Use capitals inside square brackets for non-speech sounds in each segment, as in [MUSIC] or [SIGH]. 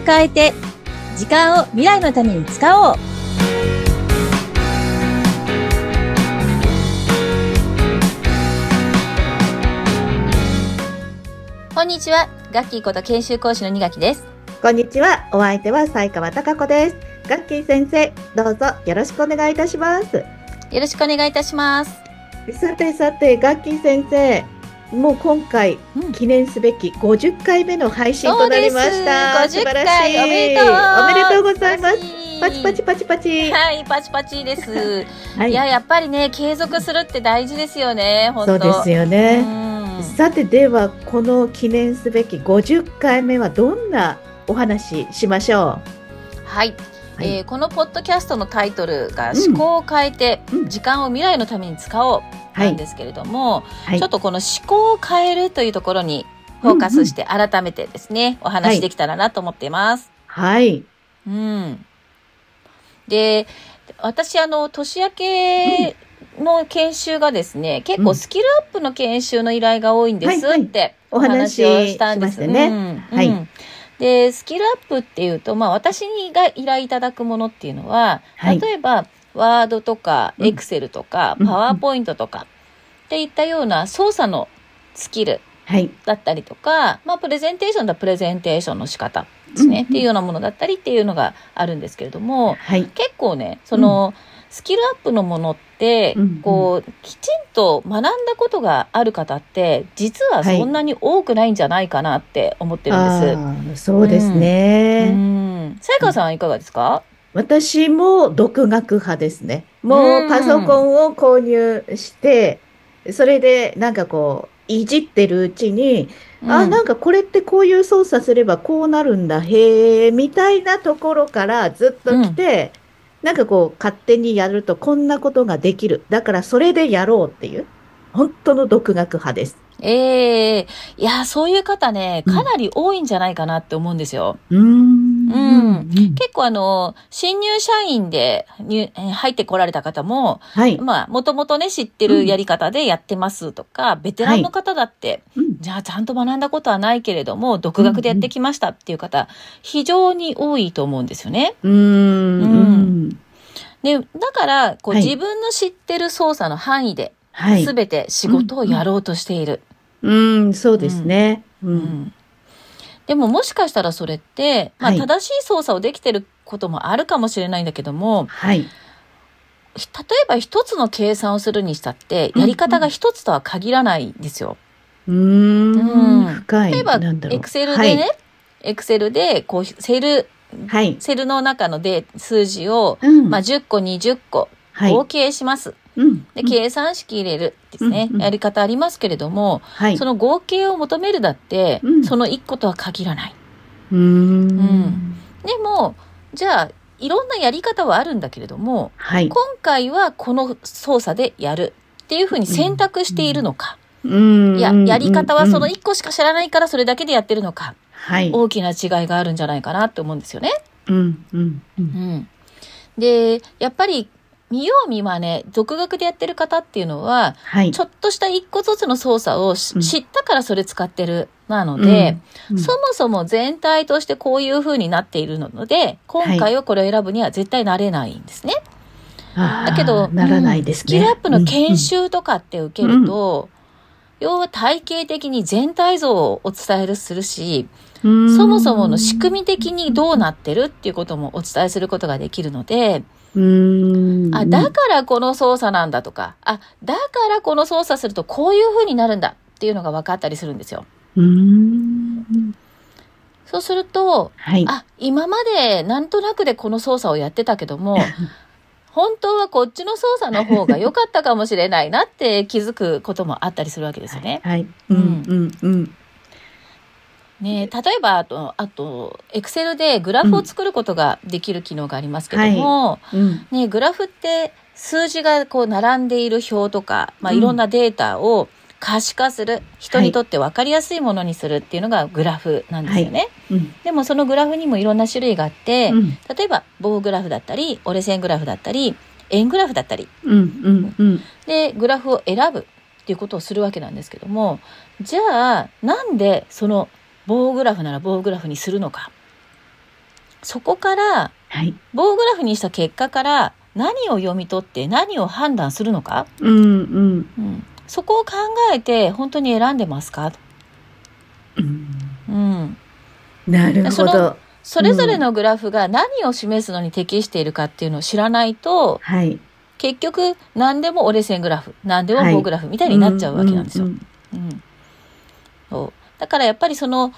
を変えて、時間を未来のために使おう。こんにちは。ガッキーこと研修講師の二垣です。こんにちは。お相手は西川貴子です。ガッキー先生、どうぞよろしくお願いいたします。よろしくお願いいたします。さてさて、ガッキー先生、もう今回、うん、記念すべき50回目の配信となりました。素晴らしい。おめでとう。おめでとうございます。パチパチパチパチ。はい、パチパチです。[LAUGHS] はい、いや、やっぱりね、継続するって大事ですよね。そうですよね。さて、では、この記念すべき50回目はどんなお話しましょう？はい。はい、えー、このポッドキャストのタイトルが「思考を変えて時間を未来のために使おう」なんですけれども、はい、ちょっとこの思考を変えるというところにフォーカスして改めてですね、うんうん、お話できたらなと思っています。はい。うん。で、私あの年明けの研修がですね、結構スキルアップの研修の依頼が多いんですってお話をしたんです。ね。はい。で、スキルアップっていうと、まあ私が依頼いただくものっていうのは、はい、例えば、ワードとか、エクセルとか、パワーポイントとか、っていったような操作のスキルだったりとか、はい、まあプレゼンテーションだプレゼンテーションの仕方ですね、っていうようなものだったりっていうのがあるんですけれども、はい、結構ね、その、うんスキルアップのものって、うんうん、こう、きちんと学んだことがある方って、実はそんなに多くないんじゃないかなって思ってるんです。そうですね。さやかさんはいかがですか？私も独学派ですね。もうパソコンを購入して、それでなんかこう、いじってるうちに、うん、あ、なんかこれってこういう操作すればこうなるんだ、へえ、みたいなところからずっと来て、なんかこう、勝手にやるとこんなことができる。だからそれでやろうっていう、本当の独学派です。ええー、いや、そういう方ね、かなり多いんじゃないかなって思うんですよ。うん。うん。結構あの、新入社員で入入ってこられた方も、はい。まあ、もともとね、知ってるやり方でやってますとか、うん、ベテランの方だって、はい、じゃあちゃんと学んだことはないけれども、独学でやってきましたっていう方、非常に多いと思うんですよね。うん。うんで、だから、こう、はい、自分の知ってる操作の範囲で、すべて仕事をやろうとしている。うん、うん、そうですね。うん。でももしかしたらそれって、まあ、正しい操作をできてることもあるかもしれないんだけども、はい。例えば一つの計算をするにしたって、やり方が一つとは限らないんですよ。うん。うん深い。例えば、エクセルでね、エクセルで、こう、セル、はい、セルの中ので数字を、うん、まあ、10個、20個、合計します。で計算式入れるですね、うんうん、やり方ありますけれども、はい、その合計を求めるだって、うん、その1個とは限らない。うん、でもじゃあいろんなやり方はあるんだけれども、はい、今回はこの操作でやるっていうふうに選択しているのか、うん。いややり方はその1個しか知らないからそれだけでやってるのか、はい、大きな違いがあるんじゃないかなって思うんですよね。うんうんうん、でやっぱり見よう見まね、独学でやってる方っていうのは、はい、ちょっとした一個ずつの操作を、うん、知ったからそれ使ってる。なので、うんうん、そもそも全体としてこういう風になっているので、今回はこれを選ぶには絶対なれないんですね。はい、だけど、ならないですね、スキルアップの研修とかって受けると、要は体系的に全体像をお伝えするし、そもそもの仕組み的にどうなってるっていうこともお伝えすることができるので、うん。あ、だからこの操作なんだとか、あ、だからこの操作するとこういう風になるんだっていうのが分かったりするんですよ。うん。そうすると、はい、あ、今までなんとなくでこの操作をやってたけども、[LAUGHS] 本当はこっちの操作の方が良かったかもしれないなって気づくこともあったりするわけですよね。はい。うん、うん、うん。ね、例えばあとあとエクセルでグラフを作ることができる機能がありますけども、うんはい、ね、グラフって数字がこう並んでいる表とか、まあ、いろんなデータを可視化する、うん、人にとって分かりやすいものにするっていうのがグラフなんですよね。はい。うん、でもそのグラフにもいろんな種類があって、例えば棒グラフだったり折れ線グラフだったり円グラフだったり、でグラフを選ぶっていうことをするわけなんですけどもじゃあなんでその棒グラフなら棒グラフにするのか。そこから、はい。棒グラフにした結果から何を読み取って何を判断するのか、うんうん。うん、そこを考えて本当に選んでますか、うん。うん、なるほそのど。それぞれのグラフが何を示すのに適しているかっていうのを知らないと、はい。結局何でも折れ線グラフ、何でも棒グラフみたいになっちゃうわけなんですよ。うんうんそう。だからやっぱりその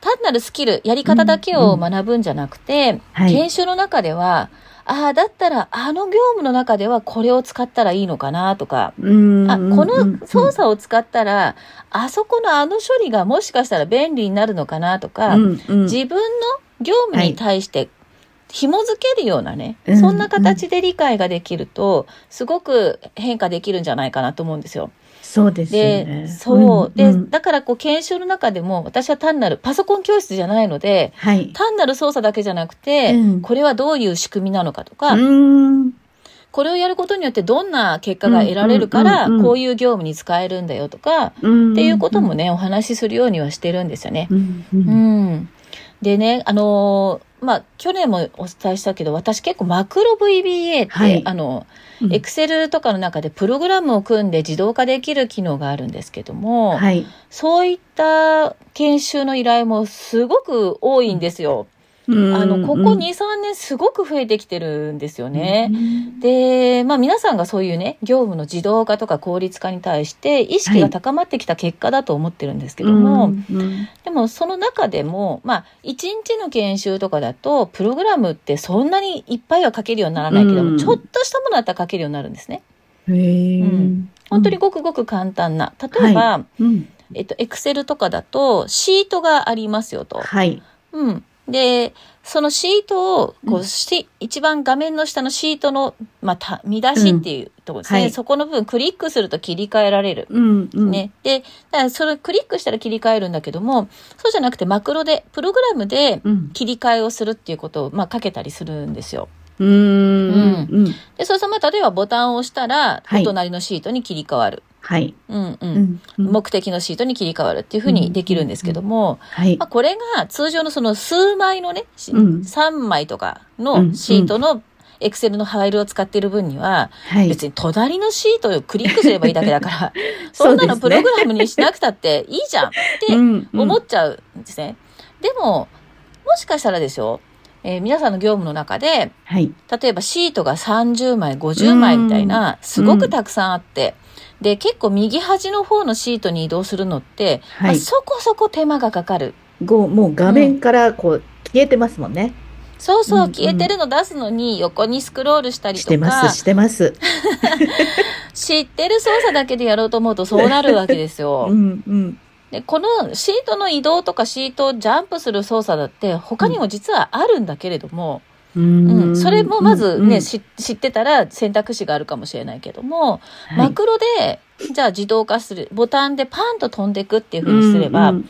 単なるスキル、やり方だけを学ぶんじゃなくて、はい。研修の中では、ああ、だったらあの業務の中ではこれを使ったらいいのかなとか、うん。あ、この操う作を使ったら、あそこのあの処理がもしかしたら便利になるのかなとか、んうん。自分の業務に対して紐付けるようなね、うんそんな形で理解ができると、すごく変化できるんじゃないかなと思うんですよ。そうですね。そう。で、だからこう研修の中でも、私は単なるパソコン教室じゃないので、はい。単なる操作だけじゃなくて、うんこれはどういう仕組みなのかとか、うん。これをやることによってどんな結果が得られるから、こういう業務に使えるんだよとか、うん。っていうこともね、お話しするようにはしてるんですよね。うん。う。うんん。でね、あのーまあ、去年もお伝えしたけど、私結構マクロ VBA って、はいあの、うんエクセルとかの中でプログラムを組んで自動化できる機能があるんですけども、はい。そういった研修の依頼もすごく多いんですよ。あの、ここ2、3年すごく増えてきてるんですよね。で、まあ皆さんがそういうね、業務の自動化とか効率化に対して意識が高まってきた結果だと思ってるんですけども、うんうんでもその中でも、まあ1日の研修とかだと、プログラムってそんなにいっぱいは書けるようにならないけども、うんちょっとしたものだったら書けるようになるんですね。へえうん本当にごくごく簡単な。例えば、うん。えっと、エクセルとかだと、シートがありますよと。はい。うん。で、そのシートを、こうう、し、一番画面の下のシートの、まあ、た、見出しっていうところですね。はいそこの部分クリックすると切り替えられる。うん。うん。ね。で、だからそれクリックしたら切り替えるんだけども、そうじゃなくてマクロで、プログラムでうん。切り替えをするっていうことを、まあ、かけたりするんですよ。うん。うん。で、そうすると、まあ、例えばボタンを押したら、はいお隣のシートに切り替わる。はい。うんう。うんん。うん目的のシートに切り替わるっていうふうにできるんですけども、はいまあ、。これが通常のその数枚のね、しうん3枚とかうんのシートのエクセルのファイルを使っている分には、はい。別に隣のシートをクリックすればいいだけだから、[LAUGHS] そんなのプログラムにしなくたっていいじゃんって思っちゃうんですね。でも、もしかしたらですよ、えー皆さんの業務の中で、はい。例えばシートが30枚、50枚みたいな、すごくたくさんあって、で、結構右端の方のシートに移動するのって、まあはい。そこそこ手間がかかる。ごもう画面からこう消えてますもんね。そうそう、うんうん消えてるの出すのに横にスクロールしたりとしてまかす、、してます。[LAUGHS] 知ってる操作だけでやろうと思うとそうなるわけですうよ。ん [LAUGHS] うん。で、このシートの移動とかシートをジャンプする操作だって他にも実はあるんだけれども、ううんん、それもまずね、うんし知ってたら選択肢があるかもしれないけども、はいマクロで、じゃあ自動化する、ボタンでパンと飛んでいくっていうふうにすれば、うん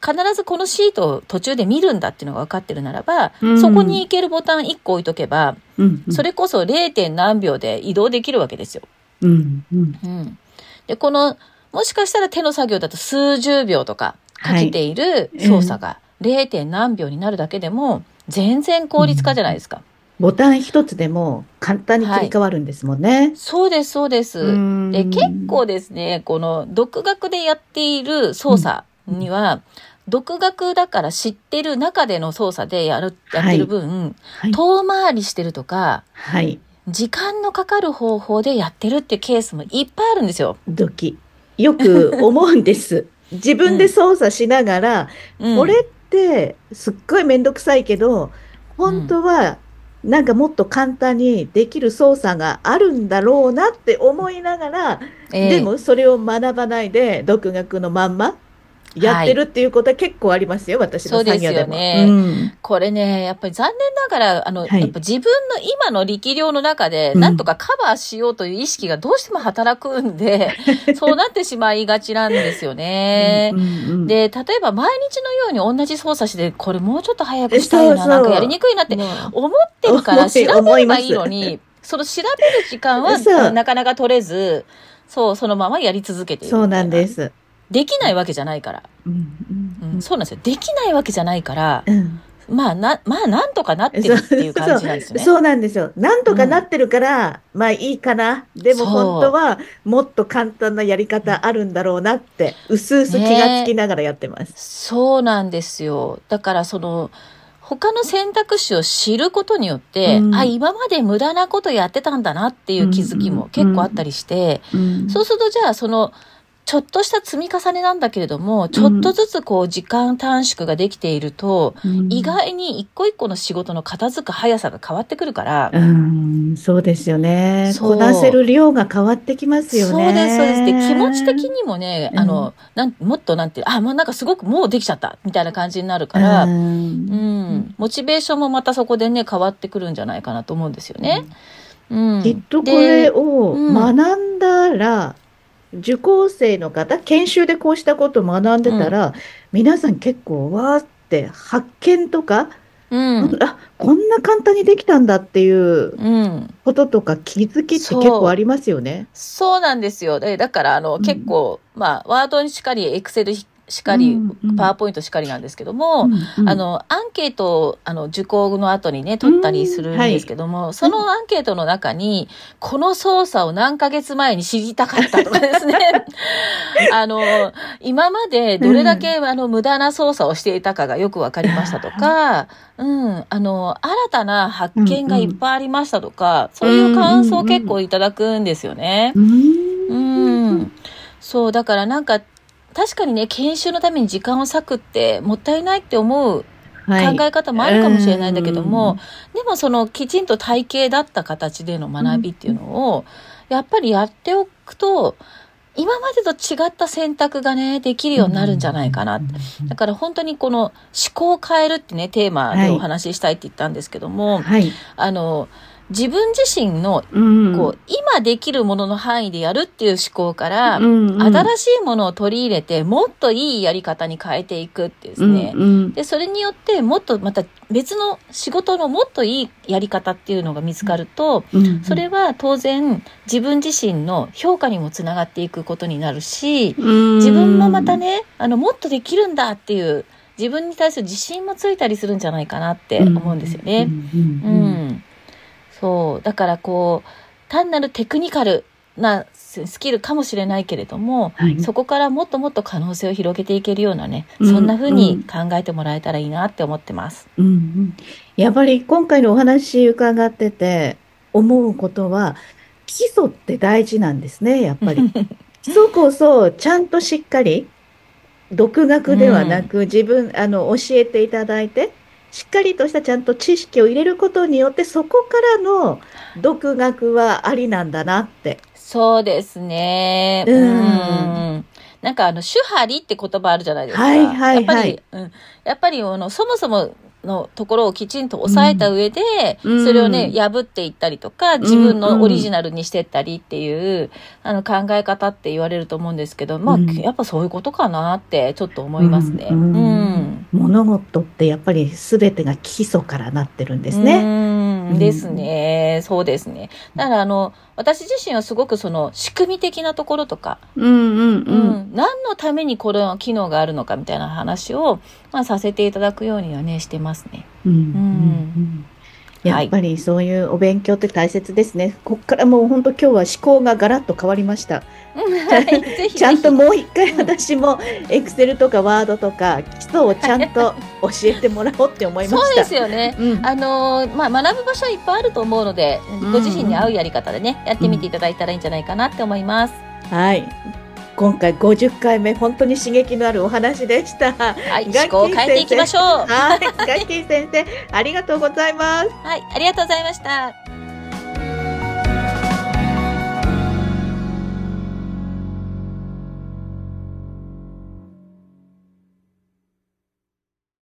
必ずこのシートを途中で見るんだっていうのが分かってるならば、うんそこに行けるボタン1個置いとけば、うんうんそれこそ 0. 何秒で移動できるわけですよ。うんうんうん。で、この、もしかしたら手の作業だと数十秒とかかけている操作が 0. 何秒になるだけでも、全然効率化じゃないですか。ボタン一つでも簡単に切り替わるんですもんね。そうです、そうです。うんで、結構ですね、この独学でやっている操作には、独学だから知ってる中での操作でやる、やってる分、はい。遠回りしてるとか、はい。時間のかかる方法でやってるっていうケースもいっぱいあるんですよ。ドキ。よく思うんです。自分で操作しながら、うん、これってすっごいめんどくさいけど、本当はなんかもっと簡単にできる操作があるんだろうなって思いながら、ええでもそれを学ばないで独学のまんまやってるっていうことは結構ありますよ、私の作業でも。そうですよねうんこれね、やっぱり残念ながら、あの、はいやっぱ自分の今の力量の中で、うんなんとかカバーしようという意識がどうしても働くんで、[LAUGHS] そうなってしまいがちなんですよね。うんうんで、例えば毎日のように同じ操作して、これもうちょっと早くしたいな、なんかやりにくいなって思ってるから調べればいいのに、その調べる時間はなかなか取れず、そう、そのままやり続けている。そうなんで。す。できないわけじゃないから。うんうん、そうなんですよ。できないわけじゃないから、うんうんまあ、な、まあ、なんとかなってるっていう感じなんですよね。そうなんですよ。なんとかなってるから、まあいいかな。でも本当はもっと簡単なやり方あるんだろうなって、うすうす気がつきながらやってます。そうなんですよ。だからその、他の選択肢を知ることによって、うんあ、今まで無駄なことやってたんだなっていう気づきも結構あったりして、うんそうするとじゃあその、ちょっとした積み重ねなんだけれども、ちょっとずつこう時間短縮ができていると、うん意外に一個一個の仕事の片付く速さが変わってくるから、うん、そうですよね。そうこなせる量が変わってきますよね。そうです、そうです。で、気持ち的にもね、うんあの、なん、もっとなんてあ、もうなんかすごくもうできちゃった、みたいな感じになるから、ううんん、モチベーションもまたそこでね、変わってくるんじゃないかなと思うんですよね。うん。きっとこれでをうん学んだら、受講生の方、研修でこうしたことを学んでたら、皆さん結構わーって発見とか、うん。あ、こんな簡単にできたんだっていううん。こととか気づきって結構ありますよね。そうなんですよ。で、だから、あの、うん結構、まあ、ワードにしかり、エクセルしかり、うんうん。パワーポイントしかりなんですけども、うんうん。あの、アンケートを、あの、受講の後にね、取ったりするんですけども、そのアンケートの中に、この操作を何ヶ月前に知りたかったとかですね、[LAUGHS] あの、今までどれだけ、あの、無駄な操作をしていたかがよくわかりましたとか、うん、あの、新たな発見がいっぱいありましたとか、そういう感想を結構いただくんですよね。ううんん。そう、だからなんか、確かにね、研修のために時間を割くってもったいないって思うはい。考え方もあるかもしれないんだけども、でもそのきちんと体系だった形での学びっていうのを、やっぱりやっておくと、今までと違った選択がね、できるようになるんじゃないかな。だから本当にこの思考を変えるってね、テーマでお話ししたいって言ったんですけども、はい。あの、自分自身のうんこう、今できるものの範囲でやるっていう思考から、うんうん新しいものを取り入れて、もっといいやり方に変えていくってですね。うんうんで、それによって、もっとまた別の仕事のもっといいやり方っていうのが見つかると、うんそれは当然自分自身の評価にもつながっていくことになるし、うん自分もまたね、あの、もっとできるんだっていう、自分に対する自信もついたりするんじゃないかなって思うんですよね。うんううんん。そう。だからこう、単なるテクニカルなススキルかもしれないけれども、はいそこからもっともっと可能性を広げていけるようなね、うんそんな風に考えてもらえたらいいなって思ってます。うんうんやっぱり今回のお話伺ってて思うことは基礎って大事なんですね、やっぱり。[LAUGHS] 基礎こそちゃんとしっかり独学ではなく自分、あの、教えていただいて、しっかりとしたちゃんと知識を入れることによってそこからの独学はありなんだなって。そうですね。ううんん。なんかあの、主張りって言葉あるじゃないですか。はいはいはいやっぱり、うん。やっぱりあの、そもそものところをきちんと押さえた上で、うん。それをね、破っていったりとか、自分のオリジナルにしてったりっていう、あの、考え方って言われると思うんですけど、まあ、うん。やっぱそういうことかなって、ちょっと思いますね。ううん。ん。物事ってやっぱり全てが基礎からなってるんですね。うんですね。そうですね。だからあの、私自身はすごくその仕組み的なところとか、うんうんううん。ん、何のためにこの機能があるのかみたいな話を、まあ、させていただくようにはね、してますね。うんうんやっぱりそういうお勉強って大切ですね。こっからもう本当今日は思考がガラッと変わりました。はい、[LAUGHS] ちゃんともう一回私もエクセルとかワードとか基礎をちゃんと教えてもらおうって思いまそうした。ですよね。うんあのーまあ、学ぶ場所はいっぱいあると思うので、うんご自身に合うやり方でね、やってみていただいたらいいんじゃないかなって思います。はい。今回50回目本当に刺激のあるお話でした。はい、ガッキー思考を変えていきましょう。はい。ガッキー先生、ありがとうございます。はい、ありがとうございました。